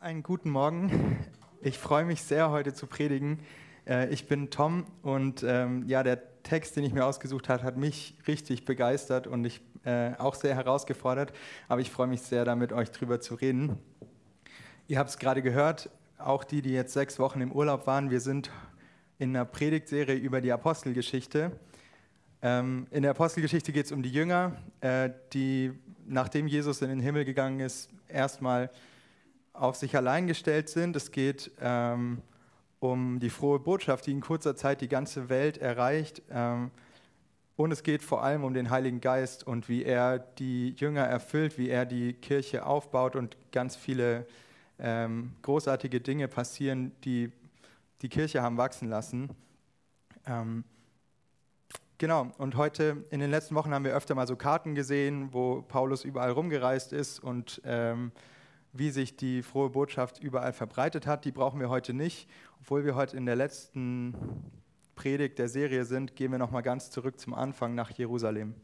Einen guten Morgen. Ich freue mich sehr, heute zu predigen. Äh, ich bin Tom und ähm, ja, der Text, den ich mir ausgesucht habe, hat mich richtig begeistert und ich äh, auch sehr herausgefordert. Aber ich freue mich sehr, da mit euch drüber zu reden. Ihr habt es gerade gehört, auch die, die jetzt sechs Wochen im Urlaub waren, wir sind in einer Predigtserie über die Apostelgeschichte. Ähm, in der Apostelgeschichte geht es um die Jünger, äh, die, nachdem Jesus in den Himmel gegangen ist, erstmal auf sich allein gestellt sind. Es geht ähm, um die frohe Botschaft, die in kurzer Zeit die ganze Welt erreicht. Ähm, und es geht vor allem um den Heiligen Geist und wie er die Jünger erfüllt, wie er die Kirche aufbaut und ganz viele ähm, großartige Dinge passieren, die die Kirche haben wachsen lassen. Ähm, genau, und heute in den letzten Wochen haben wir öfter mal so Karten gesehen, wo Paulus überall rumgereist ist und ähm, wie sich die frohe Botschaft überall verbreitet hat. Die brauchen wir heute nicht. Obwohl wir heute in der letzten Predigt der Serie sind, gehen wir nochmal ganz zurück zum Anfang nach Jerusalem.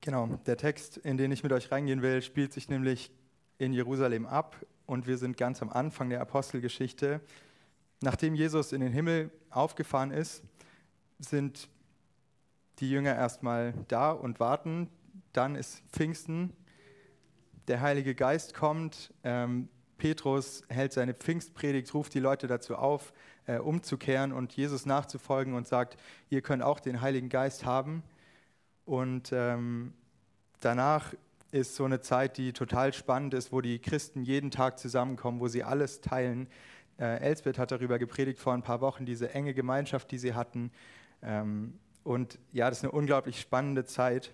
Genau, der Text, in den ich mit euch reingehen will, spielt sich nämlich in Jerusalem ab und wir sind ganz am Anfang der Apostelgeschichte. Nachdem Jesus in den Himmel aufgefahren ist, sind die Jünger erstmal da und warten. Dann ist Pfingsten der Heilige Geist kommt. Ähm, Petrus hält seine Pfingstpredigt, ruft die Leute dazu auf, äh, umzukehren und Jesus nachzufolgen und sagt, ihr könnt auch den Heiligen Geist haben. Und ähm, danach ist so eine Zeit, die total spannend ist, wo die Christen jeden Tag zusammenkommen, wo sie alles teilen. Äh, Elsbeth hat darüber gepredigt vor ein paar Wochen, diese enge Gemeinschaft, die sie hatten. Ähm, und ja, das ist eine unglaublich spannende Zeit.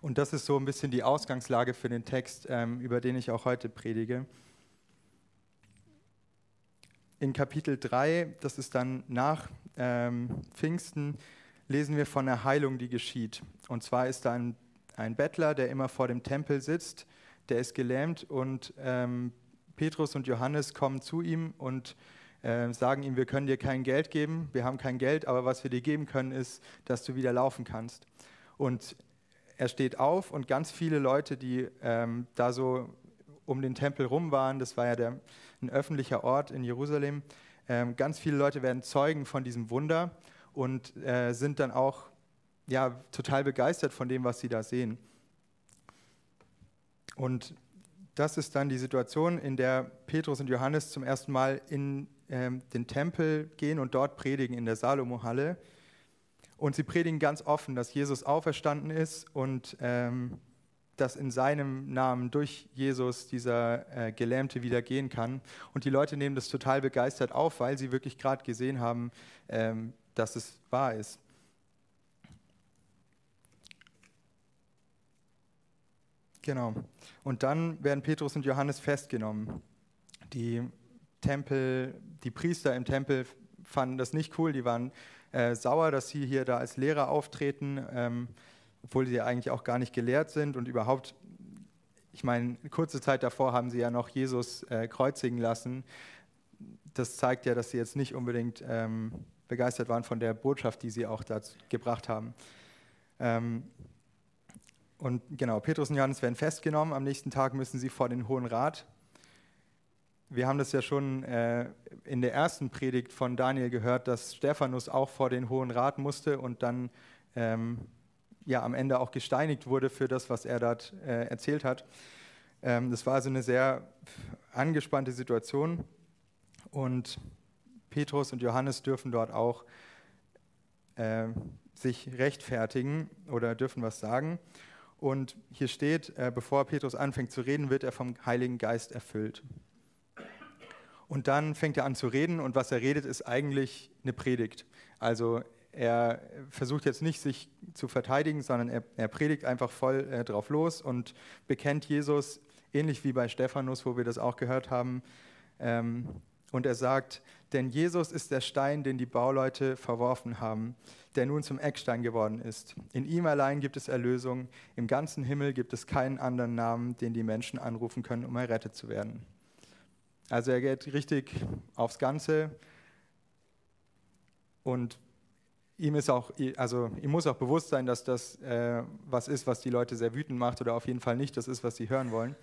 Und das ist so ein bisschen die Ausgangslage für den Text, ähm, über den ich auch heute predige. In Kapitel 3, das ist dann nach ähm, Pfingsten, lesen wir von der Heilung, die geschieht. Und zwar ist da ein, ein Bettler, der immer vor dem Tempel sitzt, der ist gelähmt und ähm, Petrus und Johannes kommen zu ihm und äh, sagen ihm, wir können dir kein Geld geben, wir haben kein Geld, aber was wir dir geben können, ist, dass du wieder laufen kannst. Und er steht auf und ganz viele Leute, die ähm, da so um den Tempel rum waren, das war ja der, ein öffentlicher Ort in Jerusalem, ähm, ganz viele Leute werden Zeugen von diesem Wunder und äh, sind dann auch ja, total begeistert von dem, was sie da sehen. Und das ist dann die Situation, in der Petrus und Johannes zum ersten Mal in ähm, den Tempel gehen und dort predigen in der Salomo-Halle. Und sie predigen ganz offen, dass Jesus auferstanden ist und ähm, dass in seinem Namen durch Jesus dieser äh, Gelähmte wieder gehen kann. Und die Leute nehmen das total begeistert auf, weil sie wirklich gerade gesehen haben, ähm, dass es wahr ist. Genau. Und dann werden Petrus und Johannes festgenommen. Die Tempel, die Priester im Tempel fanden das nicht cool, die waren äh, sauer, dass sie hier da als Lehrer auftreten, ähm, obwohl sie ja eigentlich auch gar nicht gelehrt sind und überhaupt, ich meine, kurze Zeit davor haben sie ja noch Jesus äh, kreuzigen lassen. Das zeigt ja, dass sie jetzt nicht unbedingt ähm, begeistert waren von der Botschaft, die sie auch dazu gebracht haben. Ähm, und genau, Petrus und Johannes werden festgenommen. Am nächsten Tag müssen sie vor den Hohen Rat wir haben das ja schon äh, in der ersten Predigt von Daniel gehört, dass Stephanus auch vor den Hohen Rat musste und dann ähm, ja, am Ende auch gesteinigt wurde für das, was er dort äh, erzählt hat. Ähm, das war also eine sehr angespannte Situation und Petrus und Johannes dürfen dort auch äh, sich rechtfertigen oder dürfen was sagen. Und hier steht, äh, bevor Petrus anfängt zu reden, wird er vom Heiligen Geist erfüllt. Und dann fängt er an zu reden und was er redet, ist eigentlich eine Predigt. Also er versucht jetzt nicht, sich zu verteidigen, sondern er, er predigt einfach voll äh, drauf los und bekennt Jesus, ähnlich wie bei Stephanus, wo wir das auch gehört haben. Ähm, und er sagt, denn Jesus ist der Stein, den die Bauleute verworfen haben, der nun zum Eckstein geworden ist. In ihm allein gibt es Erlösung. Im ganzen Himmel gibt es keinen anderen Namen, den die Menschen anrufen können, um errettet zu werden. Also er geht richtig aufs Ganze und ihm ist auch, also ihm muss auch bewusst sein, dass das äh, was ist, was die Leute sehr wütend macht oder auf jeden Fall nicht das ist, was sie hören wollen.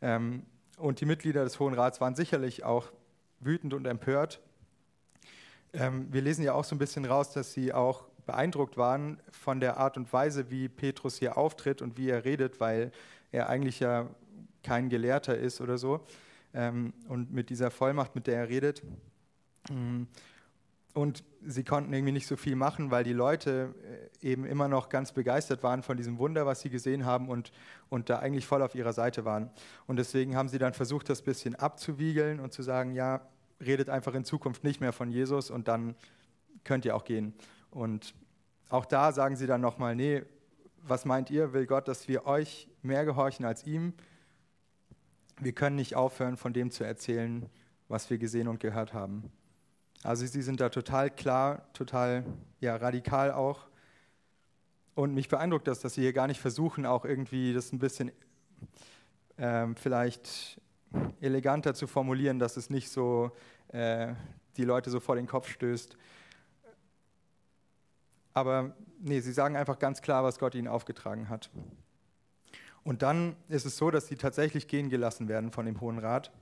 Ähm, und die Mitglieder des Hohen Rats waren sicherlich auch wütend und empört. Ähm, wir lesen ja auch so ein bisschen raus, dass sie auch beeindruckt waren von der Art und Weise, wie Petrus hier auftritt und wie er redet, weil er eigentlich ja kein Gelehrter ist oder so. Ähm, und mit dieser Vollmacht, mit der er redet. Mm, und sie konnten irgendwie nicht so viel machen, weil die Leute äh, eben immer noch ganz begeistert waren von diesem Wunder, was sie gesehen haben und, und da eigentlich voll auf ihrer Seite waren. Und deswegen haben sie dann versucht, das bisschen abzuwiegeln und zu sagen, ja, redet einfach in Zukunft nicht mehr von Jesus und dann könnt ihr auch gehen. Und auch da sagen sie dann nochmal, nee, was meint ihr? Will Gott, dass wir euch mehr gehorchen als ihm? Wir können nicht aufhören, von dem zu erzählen, was wir gesehen und gehört haben. Also sie sind da total klar, total ja, radikal auch. Und mich beeindruckt das, dass sie hier gar nicht versuchen, auch irgendwie das ein bisschen ähm, vielleicht eleganter zu formulieren, dass es nicht so äh, die Leute so vor den Kopf stößt. Aber nee, sie sagen einfach ganz klar, was Gott ihnen aufgetragen hat. Und dann ist es so, dass sie tatsächlich gehen gelassen werden von dem Hohen Rat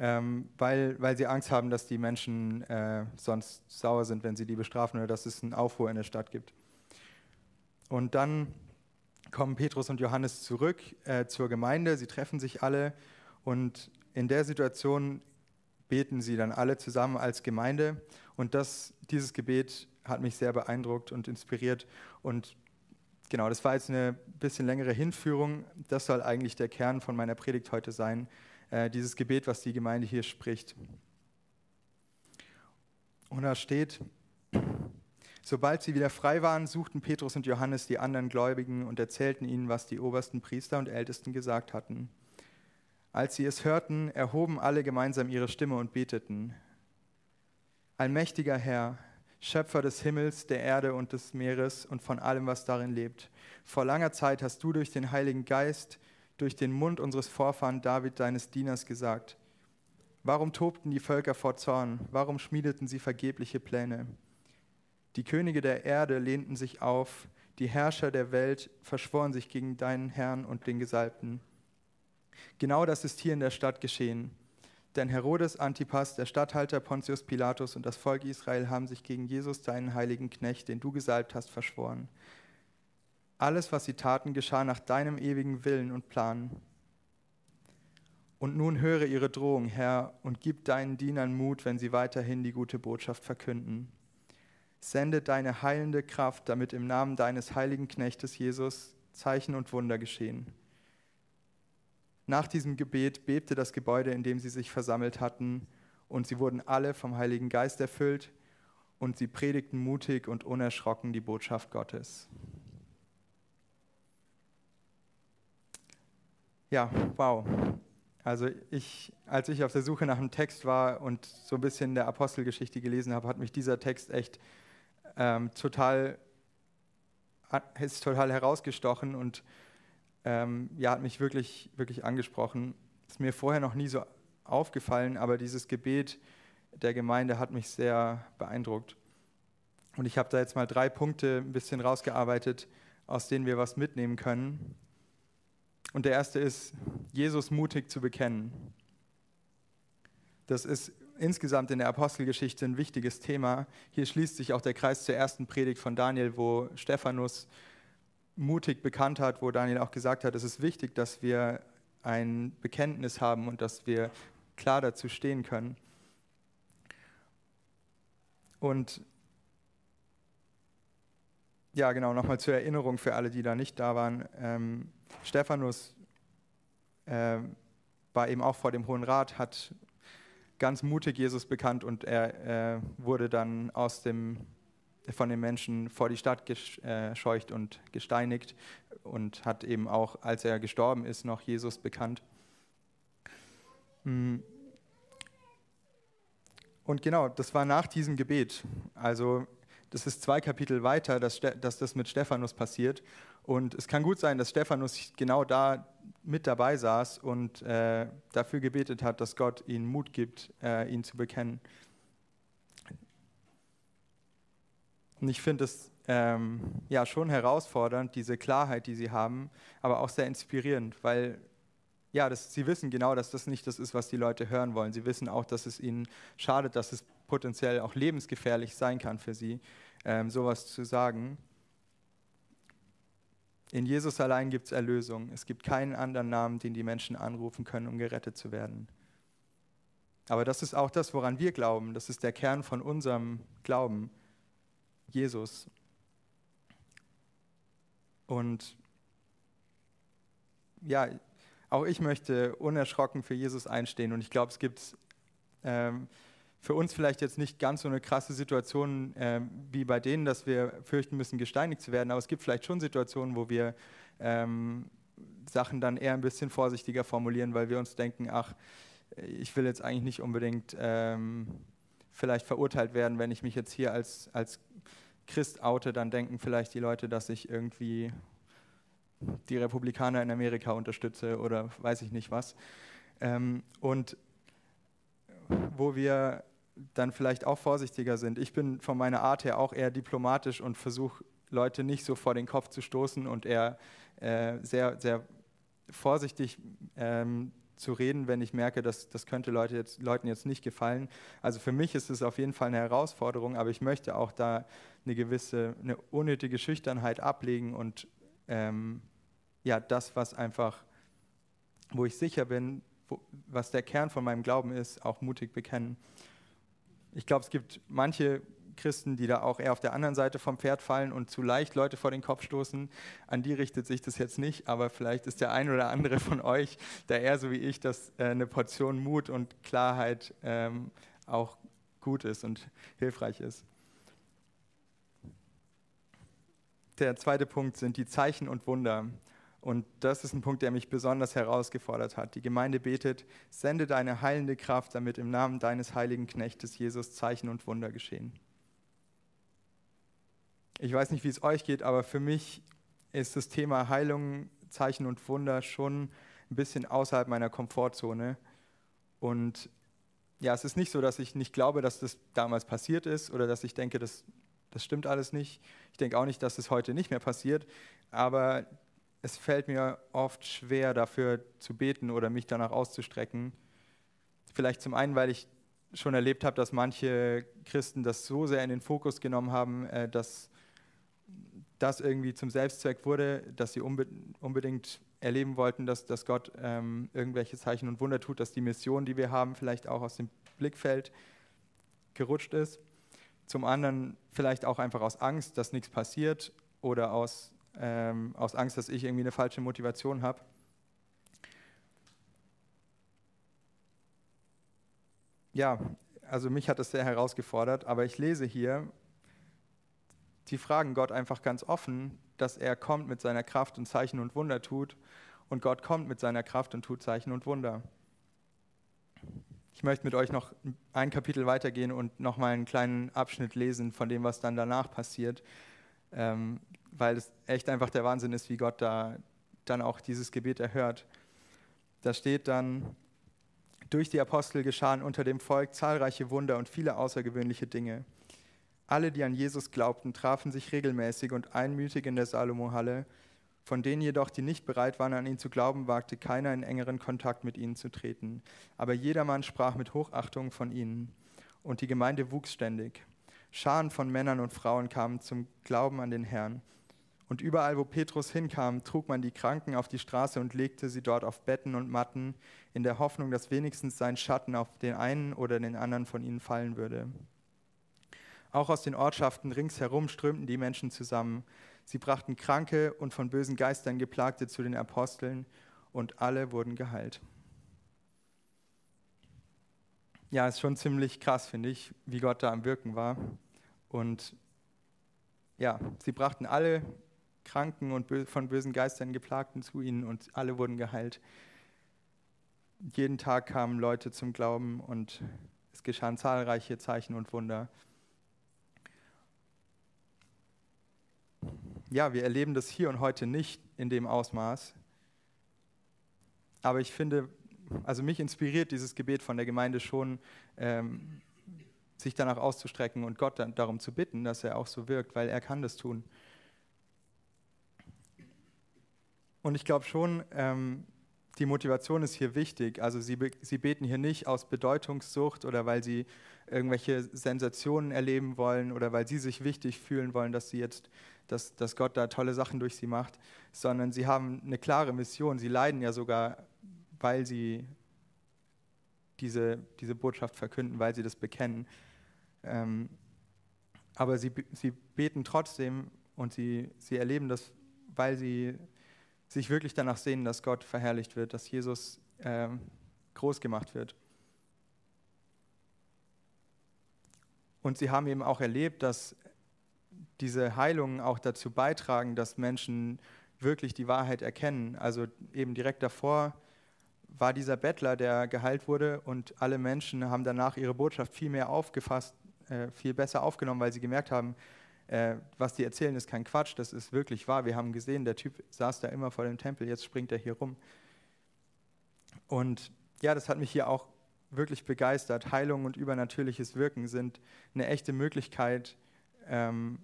ähm, weil, weil sie Angst haben, dass die Menschen äh, sonst sauer sind, wenn sie die bestrafen oder dass es einen Aufruhr in der Stadt gibt. Und dann kommen Petrus und Johannes zurück äh, zur Gemeinde, sie treffen sich alle und in der Situation beten sie dann alle zusammen als Gemeinde. Und das, dieses Gebet hat mich sehr beeindruckt und inspiriert. Und genau, das war jetzt eine bisschen längere Hinführung, das soll eigentlich der Kern von meiner Predigt heute sein, äh, dieses Gebet, was die Gemeinde hier spricht. Und da steht, sobald sie wieder frei waren, suchten Petrus und Johannes die anderen Gläubigen und erzählten ihnen, was die obersten Priester und Ältesten gesagt hatten. Als sie es hörten, erhoben alle gemeinsam ihre Stimme und beteten. Allmächtiger Herr, Schöpfer des Himmels, der Erde und des Meeres und von allem, was darin lebt. Vor langer Zeit hast du durch den Heiligen Geist durch den Mund unseres Vorfahren David, deines Dieners, gesagt. Warum tobten die Völker vor Zorn? Warum schmiedeten sie vergebliche Pläne? Die Könige der Erde lehnten sich auf, die Herrscher der Welt verschworen sich gegen deinen Herrn und den Gesalbten. Genau das ist hier in der Stadt geschehen. Denn Herodes Antipas, der Statthalter Pontius Pilatus und das Volk Israel haben sich gegen Jesus, deinen heiligen Knecht, den du gesalbt hast, verschworen. Alles, was sie taten, geschah nach deinem ewigen Willen und Plan. Und nun höre ihre Drohung, Herr, und gib deinen Dienern Mut, wenn sie weiterhin die gute Botschaft verkünden. Sende deine heilende Kraft, damit im Namen deines heiligen Knechtes Jesus Zeichen und Wunder geschehen. Nach diesem Gebet bebte das Gebäude, in dem sie sich versammelt hatten, und sie wurden alle vom Heiligen Geist erfüllt, und sie predigten mutig und unerschrocken die Botschaft Gottes. Ja, wow. Also ich, als ich auf der Suche nach einem Text war und so ein bisschen der Apostelgeschichte gelesen habe, hat mich dieser Text echt ähm, total, ist total herausgestochen und ähm, ja, hat mich wirklich, wirklich angesprochen. Ist mir vorher noch nie so aufgefallen, aber dieses Gebet der Gemeinde hat mich sehr beeindruckt. Und ich habe da jetzt mal drei Punkte ein bisschen rausgearbeitet, aus denen wir was mitnehmen können. Und der erste ist, Jesus mutig zu bekennen. Das ist insgesamt in der Apostelgeschichte ein wichtiges Thema. Hier schließt sich auch der Kreis zur ersten Predigt von Daniel, wo Stephanus mutig bekannt hat, wo Daniel auch gesagt hat, es ist wichtig, dass wir ein Bekenntnis haben und dass wir klar dazu stehen können. Und ja, genau, nochmal zur Erinnerung für alle, die da nicht da waren. Ähm, Stephanus äh, war eben auch vor dem Hohen Rat, hat ganz mutig Jesus bekannt und er äh, wurde dann aus dem, von den Menschen vor die Stadt gescheucht und gesteinigt und hat eben auch, als er gestorben ist, noch Jesus bekannt. Mm. Und genau, das war nach diesem Gebet. Also das ist zwei Kapitel weiter, dass, dass das mit Stephanus passiert. Und es kann gut sein, dass Stephanus genau da mit dabei saß und äh, dafür gebetet hat, dass Gott ihnen Mut gibt, äh, ihn zu bekennen. Und ich finde es ähm, ja schon herausfordernd, diese Klarheit, die sie haben, aber auch sehr inspirierend, weil ja, das, sie wissen genau, dass das nicht das ist, was die Leute hören wollen. Sie wissen auch, dass es ihnen schadet, dass es potenziell auch lebensgefährlich sein kann für sie, ähm, sowas zu sagen. In Jesus allein gibt es Erlösung. Es gibt keinen anderen Namen, den die Menschen anrufen können, um gerettet zu werden. Aber das ist auch das, woran wir glauben. Das ist der Kern von unserem Glauben. Jesus. Und ja, auch ich möchte unerschrocken für Jesus einstehen. Und ich glaube, es gibt ähm, für uns vielleicht jetzt nicht ganz so eine krasse Situation äh, wie bei denen, dass wir fürchten müssen, gesteinigt zu werden. Aber es gibt vielleicht schon Situationen, wo wir ähm, Sachen dann eher ein bisschen vorsichtiger formulieren, weil wir uns denken, ach, ich will jetzt eigentlich nicht unbedingt ähm, vielleicht verurteilt werden, wenn ich mich jetzt hier als, als Christ oute, dann denken vielleicht die Leute, dass ich irgendwie die Republikaner in Amerika unterstütze oder weiß ich nicht was. Ähm, und wo wir dann vielleicht auch vorsichtiger sind. Ich bin von meiner Art her auch eher diplomatisch und versuche Leute nicht so vor den Kopf zu stoßen und eher äh, sehr, sehr vorsichtig ähm, zu reden, wenn ich merke, dass das könnte Leute jetzt, Leuten jetzt nicht gefallen. Also für mich ist es auf jeden Fall eine Herausforderung, aber ich möchte auch da eine gewisse, eine unnötige Schüchternheit ablegen und ähm, ja, das, was einfach, wo ich sicher bin, wo, was der Kern von meinem Glauben ist, auch mutig bekennen. Ich glaube, es gibt manche Christen, die da auch eher auf der anderen Seite vom Pferd fallen und zu leicht Leute vor den Kopf stoßen. An die richtet sich das jetzt nicht, aber vielleicht ist der ein oder andere von euch da eher so wie ich, dass äh, eine Portion Mut und Klarheit ähm, auch gut ist und hilfreich ist. Der zweite Punkt sind die Zeichen und Wunder. Und das ist ein Punkt, der mich besonders herausgefordert hat. Die Gemeinde betet, sende deine heilende Kraft, damit im Namen deines heiligen Knechtes Jesus Zeichen und Wunder geschehen. Ich weiß nicht, wie es euch geht, aber für mich ist das Thema Heilung, Zeichen und Wunder schon ein bisschen außerhalb meiner Komfortzone. Und ja, es ist nicht so, dass ich nicht glaube, dass das damals passiert ist oder dass ich denke, das, das stimmt alles nicht. Ich denke auch nicht, dass es heute nicht mehr passiert. Aber es fällt mir oft schwer, dafür zu beten oder mich danach auszustrecken. Vielleicht zum einen, weil ich schon erlebt habe, dass manche Christen das so sehr in den Fokus genommen haben, äh, dass das irgendwie zum Selbstzweck wurde, dass sie unbedingt erleben wollten, dass, dass Gott ähm, irgendwelche Zeichen und Wunder tut, dass die Mission, die wir haben, vielleicht auch aus dem Blickfeld gerutscht ist. Zum anderen vielleicht auch einfach aus Angst, dass nichts passiert oder aus ähm, aus Angst, dass ich irgendwie eine falsche Motivation habe. Ja, also mich hat das sehr herausgefordert, aber ich lese hier, die fragen Gott einfach ganz offen, dass er kommt mit seiner Kraft und Zeichen und Wunder tut und Gott kommt mit seiner Kraft und tut Zeichen und Wunder. Ich möchte mit euch noch ein Kapitel weitergehen und nochmal einen kleinen Abschnitt lesen von dem, was dann danach passiert. Ähm, weil es echt einfach der Wahnsinn ist, wie Gott da dann auch dieses Gebet erhört. Da steht dann, durch die Apostel geschahen unter dem Volk zahlreiche Wunder und viele außergewöhnliche Dinge. Alle, die an Jesus glaubten, trafen sich regelmäßig und einmütig in der Salomo-Halle. Von denen jedoch, die nicht bereit waren, an ihn zu glauben, wagte keiner in engeren Kontakt mit ihnen zu treten. Aber jedermann sprach mit Hochachtung von ihnen. Und die Gemeinde wuchs ständig. Scharen von Männern und Frauen kamen zum Glauben an den Herrn. Und überall, wo Petrus hinkam, trug man die Kranken auf die Straße und legte sie dort auf Betten und Matten, in der Hoffnung, dass wenigstens sein Schatten auf den einen oder den anderen von ihnen fallen würde. Auch aus den Ortschaften ringsherum strömten die Menschen zusammen. Sie brachten Kranke und von bösen Geistern Geplagte zu den Aposteln und alle wurden geheilt. Ja, ist schon ziemlich krass, finde ich, wie Gott da am Wirken war. Und ja, sie brachten alle Kranken und von bösen Geistern geplagten zu ihnen und alle wurden geheilt. Jeden Tag kamen Leute zum Glauben und es geschahen zahlreiche Zeichen und Wunder. Ja, wir erleben das hier und heute nicht in dem Ausmaß. Aber ich finde, also mich inspiriert dieses Gebet von der Gemeinde schon, ähm, sich danach auszustrecken und Gott darum zu bitten, dass er auch so wirkt, weil er kann das tun. Und ich glaube schon, ähm, die Motivation ist hier wichtig. Also sie, sie beten hier nicht aus Bedeutungssucht oder weil sie irgendwelche Sensationen erleben wollen oder weil sie sich wichtig fühlen wollen, dass sie jetzt, dass, dass Gott da tolle Sachen durch sie macht, sondern sie haben eine klare Mission. Sie leiden ja sogar, weil sie diese, diese Botschaft verkünden, weil sie das bekennen. Ähm, aber sie, sie beten trotzdem und sie, sie erleben das, weil sie sich wirklich danach sehen, dass Gott verherrlicht wird, dass Jesus äh, groß gemacht wird. Und sie haben eben auch erlebt, dass diese Heilungen auch dazu beitragen, dass Menschen wirklich die Wahrheit erkennen. Also eben direkt davor war dieser Bettler, der geheilt wurde und alle Menschen haben danach ihre Botschaft viel mehr aufgefasst, äh, viel besser aufgenommen, weil sie gemerkt haben, äh, was die erzählen, ist kein Quatsch, das ist wirklich wahr. Wir haben gesehen, der Typ saß da immer vor dem Tempel, jetzt springt er hier rum. Und ja, das hat mich hier auch wirklich begeistert. Heilung und übernatürliches Wirken sind eine echte Möglichkeit, ähm,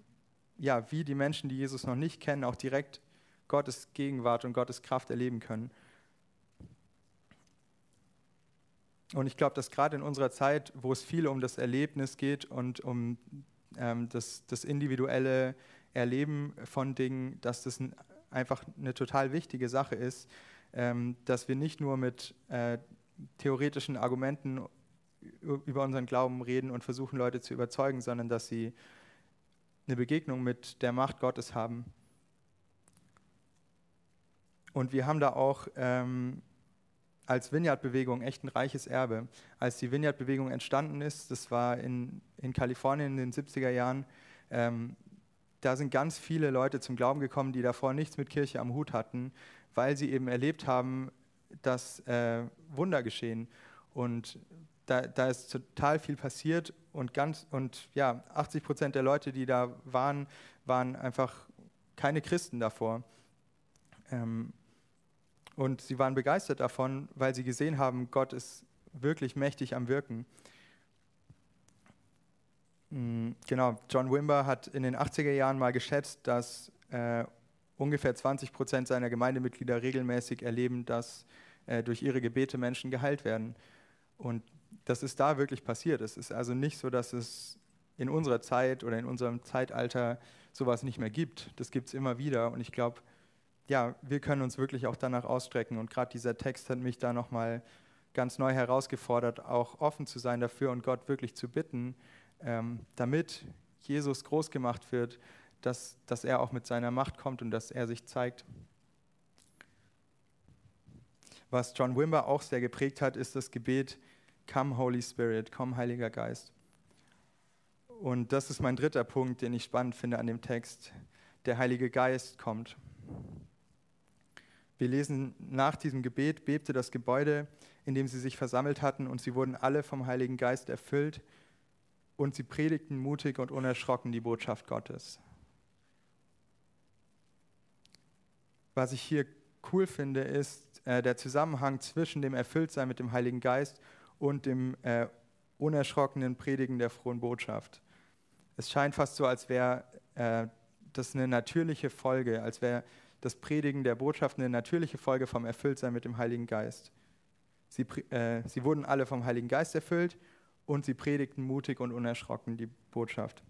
ja, wie die Menschen, die Jesus noch nicht kennen, auch direkt Gottes Gegenwart und Gottes Kraft erleben können. Und ich glaube, dass gerade in unserer Zeit, wo es viel um das Erlebnis geht und um ähm, das, das, individuelle Erleben von Dingen, dass das ein, einfach eine total wichtige Sache ist, ähm, dass wir nicht nur mit äh, theoretischen Argumenten über unseren Glauben reden und versuchen, Leute zu überzeugen, sondern dass sie eine Begegnung mit der Macht Gottes haben. Und wir haben da auch ähm, als Vineyard-Bewegung echt ein reiches Erbe. Als die Vineyard-Bewegung entstanden ist, das war in, in Kalifornien in den 70er Jahren, ähm, da sind ganz viele Leute zum Glauben gekommen, die davor nichts mit Kirche am Hut hatten, weil sie eben erlebt haben, dass äh, Wunder geschehen. Und da, da, ist total viel passiert und ganz und ja, 80 Prozent der Leute, die da waren, waren einfach keine Christen davor. Ähm, und sie waren begeistert davon, weil sie gesehen haben, Gott ist wirklich mächtig am Wirken. Mm, genau, John Wimber hat in den 80er Jahren mal geschätzt, dass äh, ungefähr 20 Prozent seiner Gemeindemitglieder regelmäßig erleben, dass äh, durch ihre Gebete Menschen geheilt werden. Und das ist da wirklich passiert. Es ist also nicht so, dass es in unserer Zeit oder in unserem Zeitalter sowas nicht mehr gibt. Das gibt es immer wieder. Und ich glaube, ja, wir können uns wirklich auch danach ausstrecken. Und gerade dieser Text hat mich da nochmal ganz neu herausgefordert, auch offen zu sein dafür und Gott wirklich zu bitten, ähm, damit Jesus groß gemacht wird, dass, dass er auch mit seiner Macht kommt und dass er sich zeigt. Was John Wimber auch sehr geprägt hat, ist das Gebet, Come Holy Spirit, komm Heiliger Geist. Und das ist mein dritter Punkt, den ich spannend finde an dem Text. Der Heilige Geist kommt. Wir lesen, nach diesem Gebet bebte das Gebäude, in dem sie sich versammelt hatten, und sie wurden alle vom Heiligen Geist erfüllt, und sie predigten mutig und unerschrocken die Botschaft Gottes. Was ich hier cool finde, ist äh, der Zusammenhang zwischen dem Erfülltsein mit dem Heiligen Geist und dem äh, unerschrockenen Predigen der frohen Botschaft. Es scheint fast so, als wäre äh, das eine natürliche Folge, als wäre das Predigen der Botschaft eine natürliche Folge vom Erfülltsein mit dem Heiligen Geist. Sie, äh, sie wurden alle vom Heiligen Geist erfüllt und sie predigten mutig und unerschrocken die Botschaft.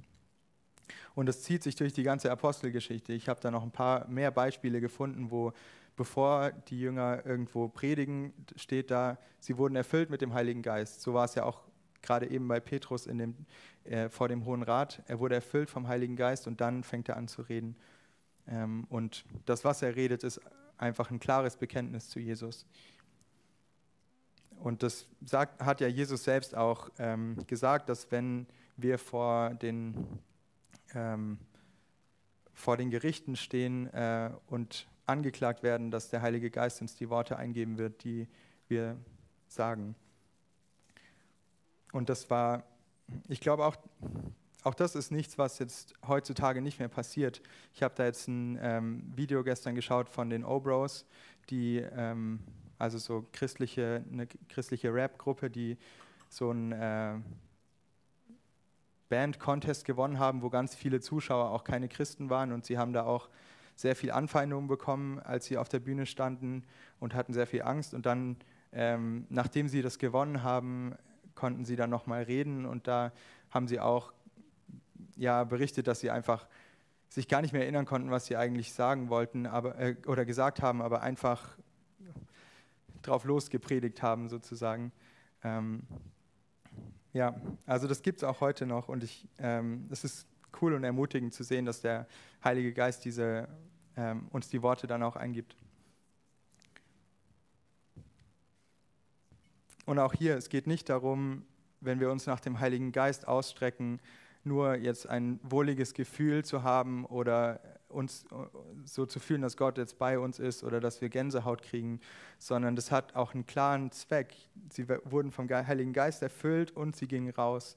Und das zieht sich durch die ganze Apostelgeschichte. Ich habe da noch ein paar mehr Beispiele gefunden, wo bevor die Jünger irgendwo predigen, steht da, sie wurden erfüllt mit dem Heiligen Geist. So war es ja auch gerade eben bei Petrus in dem, äh, vor dem Hohen Rat. Er wurde erfüllt vom Heiligen Geist und dann fängt er an zu reden. Ähm, und das, was er redet, ist einfach ein klares Bekenntnis zu Jesus. Und das sagt, hat ja Jesus selbst auch ähm, gesagt, dass wenn wir vor den, ähm, vor den Gerichten stehen äh, und angeklagt werden, dass der Heilige Geist uns die Worte eingeben wird, die wir sagen. Und das war, ich glaube auch, auch das ist nichts, was jetzt heutzutage nicht mehr passiert. Ich habe da jetzt ein ähm, Video gestern geschaut von den O-Bros, die, ähm, also so christliche, eine christliche Rap-Gruppe, die so ein äh, Band-Contest gewonnen haben, wo ganz viele Zuschauer auch keine Christen waren und sie haben da auch sehr viel Anfeindung bekommen, als sie auf der Bühne standen und hatten sehr viel Angst. Und dann, ähm, nachdem sie das gewonnen haben, konnten sie dann nochmal reden und da haben sie auch ja, berichtet, dass sie einfach sich gar nicht mehr erinnern konnten, was sie eigentlich sagen wollten aber, äh, oder gesagt haben, aber einfach drauf losgepredigt haben sozusagen. Ähm, ja, also das gibt es auch heute noch und ich, ähm, es ist cool und ermutigend zu sehen, dass der Heilige Geist diese, ähm, uns die Worte dann auch eingibt. Und auch hier, es geht nicht darum, wenn wir uns nach dem Heiligen Geist ausstrecken, nur jetzt ein wohliges Gefühl zu haben oder uns so zu fühlen, dass Gott jetzt bei uns ist oder dass wir Gänsehaut kriegen, sondern das hat auch einen klaren Zweck. Sie wurden vom Heiligen Geist erfüllt und sie gingen raus.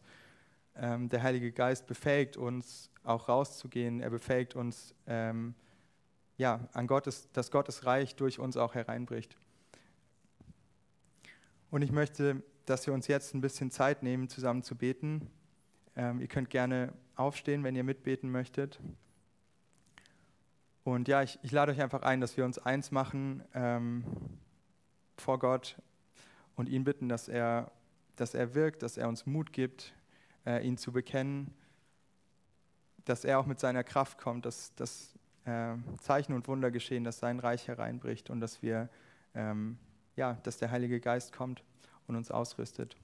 Ähm, der Heilige Geist befähigt uns, auch rauszugehen. Er befähigt uns, ähm, ja, an Gottes, dass Gottes Reich durch uns auch hereinbricht. Und ich möchte, dass wir uns jetzt ein bisschen Zeit nehmen, zusammen zu beten. Ähm, ihr könnt gerne aufstehen, wenn ihr mitbeten möchtet. Und ja, ich, ich lade euch einfach ein, dass wir uns eins machen ähm, vor Gott und ihn bitten, dass er, dass er wirkt, dass er uns Mut gibt, äh, ihn zu bekennen, dass er auch mit seiner Kraft kommt, dass, dass äh, Zeichen und Wunder geschehen, dass sein Reich hereinbricht und dass wir, ähm, ja, dass der Heilige Geist kommt und uns ausrüstet.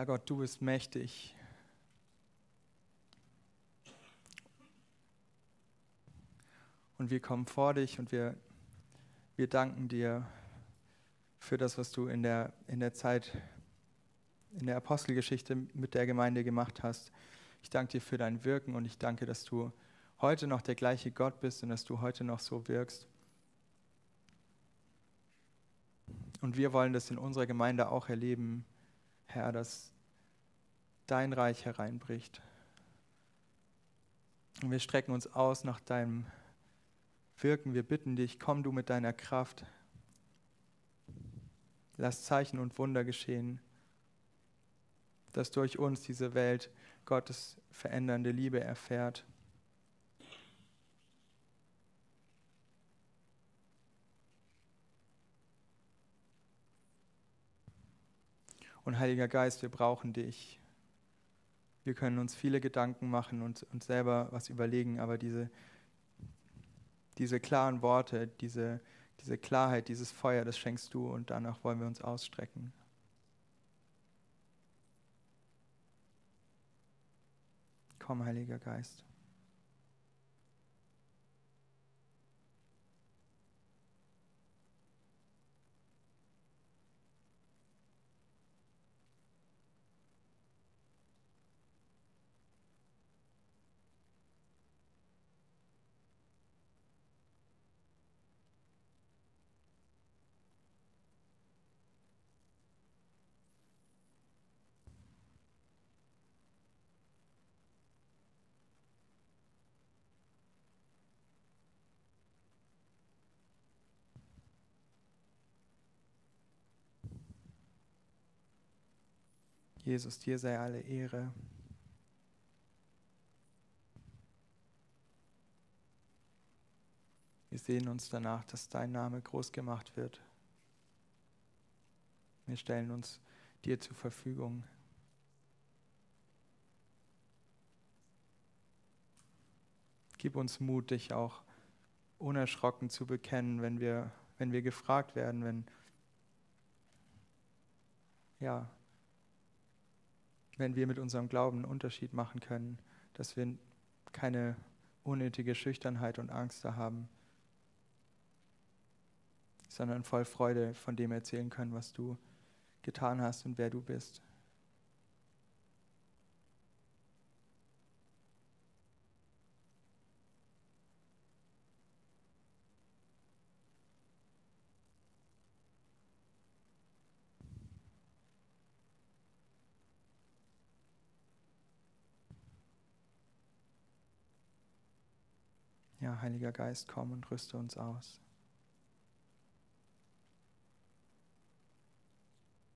Ja, Gott, du bist mächtig. Und wir kommen vor dich und wir, wir danken dir für das, was du in der, in der Zeit, in der Apostelgeschichte mit der Gemeinde gemacht hast. Ich danke dir für dein Wirken und ich danke, dass du heute noch der gleiche Gott bist und dass du heute noch so wirkst. Und wir wollen das in unserer Gemeinde auch erleben, Herr, dass dein Reich hereinbricht. Und wir strecken uns aus nach deinem Wirken. Wir bitten dich, komm du mit deiner Kraft. Lass Zeichen und Wunder geschehen, dass durch uns diese Welt Gottes verändernde Liebe erfährt. Und Heiliger Geist, wir brauchen dich. Wir können uns viele Gedanken machen und uns selber was überlegen, aber diese, diese klaren Worte, diese, diese Klarheit, dieses Feuer, das schenkst du und danach wollen wir uns ausstrecken. Komm, Heiliger Geist. Jesus, dir sei alle Ehre. Wir sehen uns danach, dass dein Name groß gemacht wird. Wir stellen uns dir zur Verfügung. Gib uns Mut, dich auch unerschrocken zu bekennen, wenn wir, wenn wir gefragt werden, wenn ja, wenn wir mit unserem Glauben einen Unterschied machen können, dass wir keine unnötige Schüchternheit und Angst da haben, sondern voll Freude von dem erzählen können, was du getan hast und wer du bist. Ja, Heiliger Geist, komm und rüste uns aus.